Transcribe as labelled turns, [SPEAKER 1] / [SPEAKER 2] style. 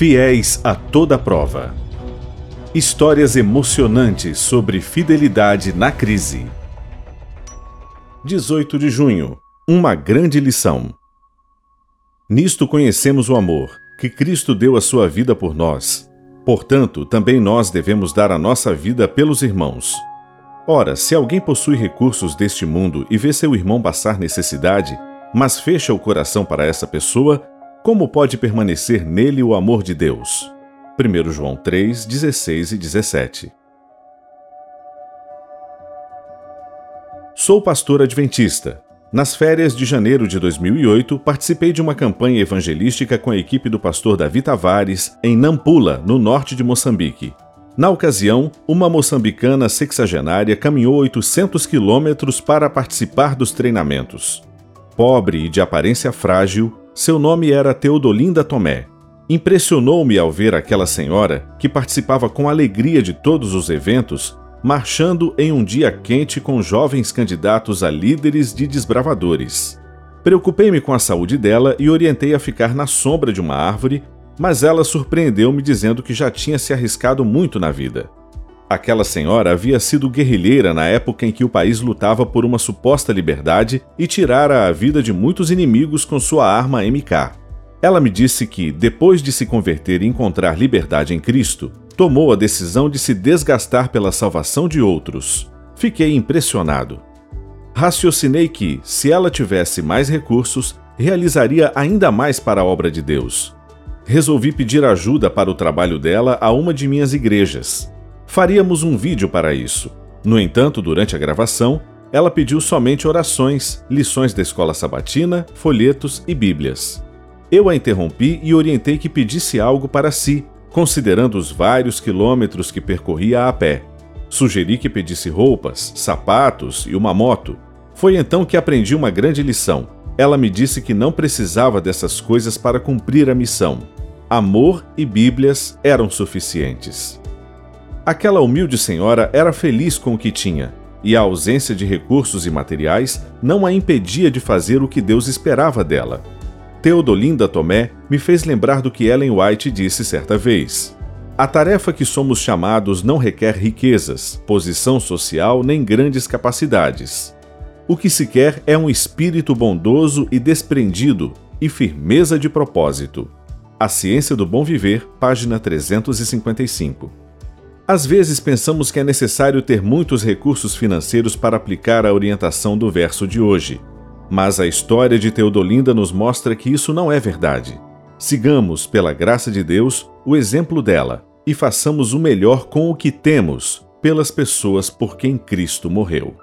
[SPEAKER 1] Fiéis a toda prova. Histórias emocionantes sobre fidelidade na crise. 18 de junho Uma grande lição. Nisto conhecemos o amor, que Cristo deu a sua vida por nós. Portanto, também nós devemos dar a nossa vida pelos irmãos. Ora, se alguém possui recursos deste mundo e vê seu irmão passar necessidade, mas fecha o coração para essa pessoa, como pode permanecer nele o amor de Deus? 1 João 3, 16 e 17. Sou pastor adventista. Nas férias de janeiro de 2008, participei de uma campanha evangelística com a equipe do pastor Davi Tavares em Nampula, no norte de Moçambique. Na ocasião, uma moçambicana sexagenária caminhou 800 quilômetros para participar dos treinamentos. Pobre e de aparência frágil, seu nome era Teodolinda Tomé. Impressionou-me ao ver aquela senhora, que participava com alegria de todos os eventos, marchando em um dia quente com jovens candidatos a líderes de desbravadores. Preocupei-me com a saúde dela e orientei a ficar na sombra de uma árvore, mas ela surpreendeu-me dizendo que já tinha se arriscado muito na vida. Aquela senhora havia sido guerrilheira na época em que o país lutava por uma suposta liberdade e tirara a vida de muitos inimigos com sua arma MK. Ela me disse que, depois de se converter e encontrar liberdade em Cristo, tomou a decisão de se desgastar pela salvação de outros. Fiquei impressionado. Raciocinei que, se ela tivesse mais recursos, realizaria ainda mais para a obra de Deus. Resolvi pedir ajuda para o trabalho dela a uma de minhas igrejas faríamos um vídeo para isso. No entanto, durante a gravação, ela pediu somente orações, lições da escola sabatina, folhetos e bíblias. Eu a interrompi e orientei que pedisse algo para si, considerando os vários quilômetros que percorria a pé. Sugeri que pedisse roupas, sapatos e uma moto. Foi então que aprendi uma grande lição. Ela me disse que não precisava dessas coisas para cumprir a missão. Amor e Bíblias eram suficientes. Aquela humilde senhora era feliz com o que tinha, e a ausência de recursos e materiais não a impedia de fazer o que Deus esperava dela. Teodolinda Tomé me fez lembrar do que Ellen White disse certa vez. A tarefa que somos chamados não requer riquezas, posição social nem grandes capacidades. O que se quer é um espírito bondoso e desprendido e firmeza de propósito. A Ciência do Bom Viver, página 355. Às vezes pensamos que é necessário ter muitos recursos financeiros para aplicar a orientação do verso de hoje. Mas a história de Teodolinda nos mostra que isso não é verdade. Sigamos, pela graça de Deus, o exemplo dela e façamos o melhor com o que temos, pelas pessoas por quem Cristo morreu.